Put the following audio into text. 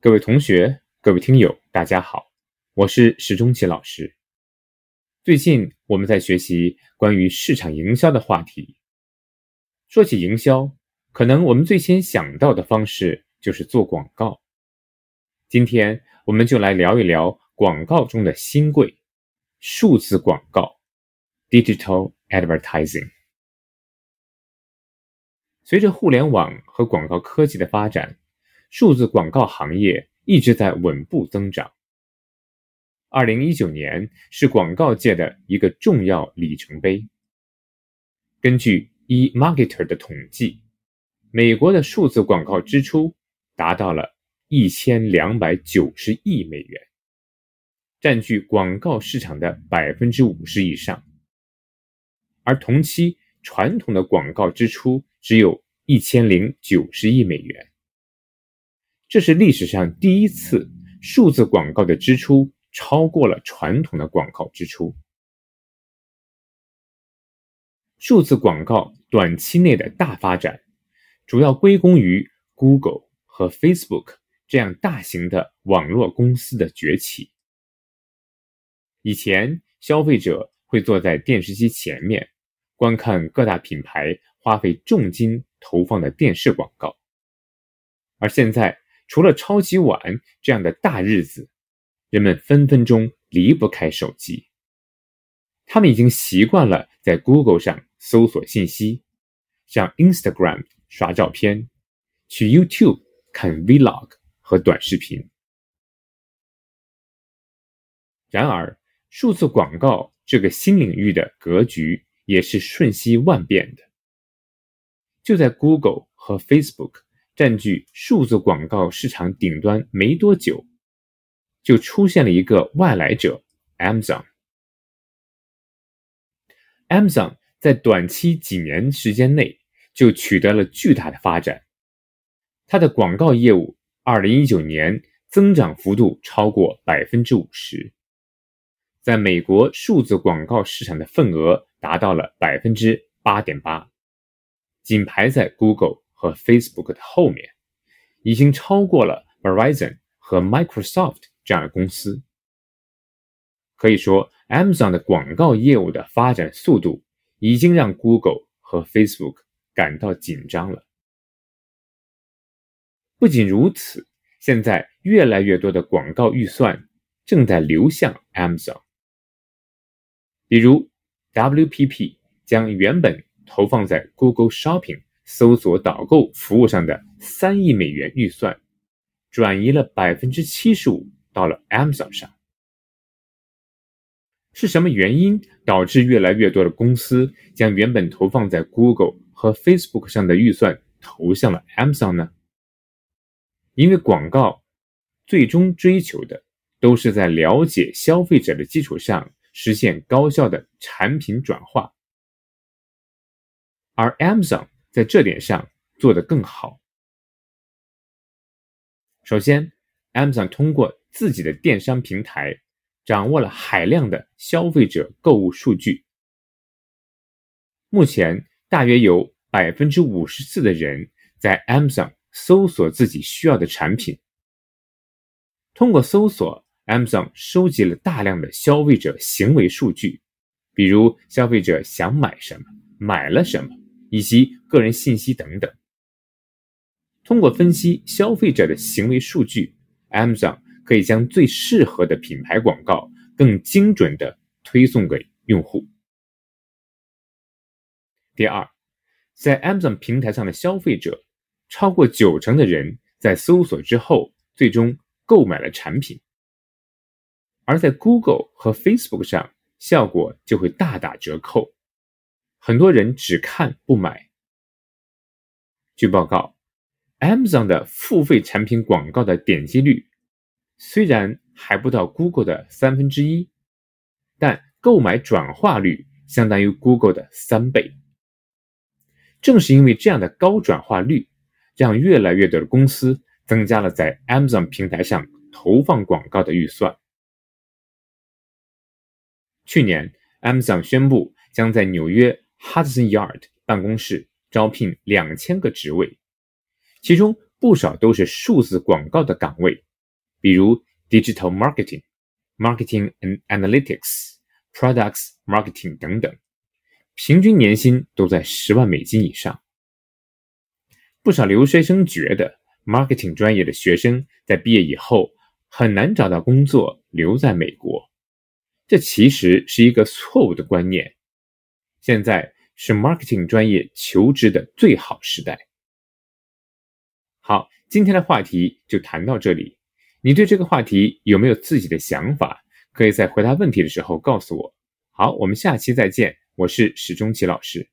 各位同学，各位听友，大家好，我是史中奇老师。最近我们在学习关于市场营销的话题。说起营销，可能我们最先想到的方式就是做广告。今天我们就来聊一聊广告中的新贵——数字广告 （Digital Advertising）。随着互联网和广告科技的发展，数字广告行业一直在稳步增长。二零一九年是广告界的一个重要里程碑。根据 eMarketer 的统计，美国的数字广告支出达到了一千两百九十亿美元，占据广告市场的百分之五十以上。而同期传统的广告支出只有一千零九十亿美元。这是历史上第一次，数字广告的支出超过了传统的广告支出。数字广告短期内的大发展，主要归功于 Google 和 Facebook 这样大型的网络公司的崛起。以前，消费者会坐在电视机前面，观看各大品牌花费重金投放的电视广告，而现在。除了超级碗这样的大日子，人们分分钟离不开手机。他们已经习惯了在 Google 上搜索信息，上 Instagram 刷照片，去 YouTube 看 Vlog 和短视频。然而，数字广告这个新领域的格局也是瞬息万变的。就在 Google 和 Facebook。占据数字广告市场顶端没多久，就出现了一个外来者 Amazon。Amazon 在短期几年时间内就取得了巨大的发展，它的广告业务2019年增长幅度超过百分之五十，在美国数字广告市场的份额达到了百分之八点八，仅排在 Google。和 Facebook 的后面，已经超过了 Verizon 和 Microsoft 这样的公司。可以说，Amazon 的广告业务的发展速度已经让 Google 和 Facebook 感到紧张了。不仅如此，现在越来越多的广告预算正在流向 Amazon。比如，WPP 将原本投放在 Google Shopping。搜索导购服务上的三亿美元预算，转移了百分之七十五到了 Amazon 上。是什么原因导致越来越多的公司将原本投放在 Google 和 Facebook 上的预算投向了 Amazon 呢？因为广告最终追求的都是在了解消费者的基础上实现高效的产品转化，而 Amazon。在这点上做得更好。首先，Amazon 通过自己的电商平台，掌握了海量的消费者购物数据。目前，大约有百分之五十四的人在 Amazon 搜索自己需要的产品。通过搜索，Amazon 收集了大量的消费者行为数据，比如消费者想买什么、买了什么。以及个人信息等等。通过分析消费者的行为数据，Amazon 可以将最适合的品牌广告更精准的推送给用户。第二，在 Amazon 平台上的消费者，超过九成的人在搜索之后最终购买了产品，而在 Google 和 Facebook 上，效果就会大打折扣。很多人只看不买。据报告，Amazon 的付费产品广告的点击率虽然还不到 Google 的三分之一，但购买转化率相当于 Google 的三倍。正是因为这样的高转化率，让越来越多的公司增加了在 Amazon 平台上投放广告的预算。去年，Amazon 宣布将在纽约 Hudson Yard 办公室招聘两千个职位，其中不少都是数字广告的岗位，比如 Digital Marketing、Marketing and Analytics、Products Marketing 等等，平均年薪都在十万美金以上。不少留学生觉得，Marketing 专业的学生在毕业以后很难找到工作，留在美国。这其实是一个错误的观念。现在是 marketing 专业求职的最好时代。好，今天的话题就谈到这里。你对这个话题有没有自己的想法？可以在回答问题的时候告诉我。好，我们下期再见。我是史中奇老师。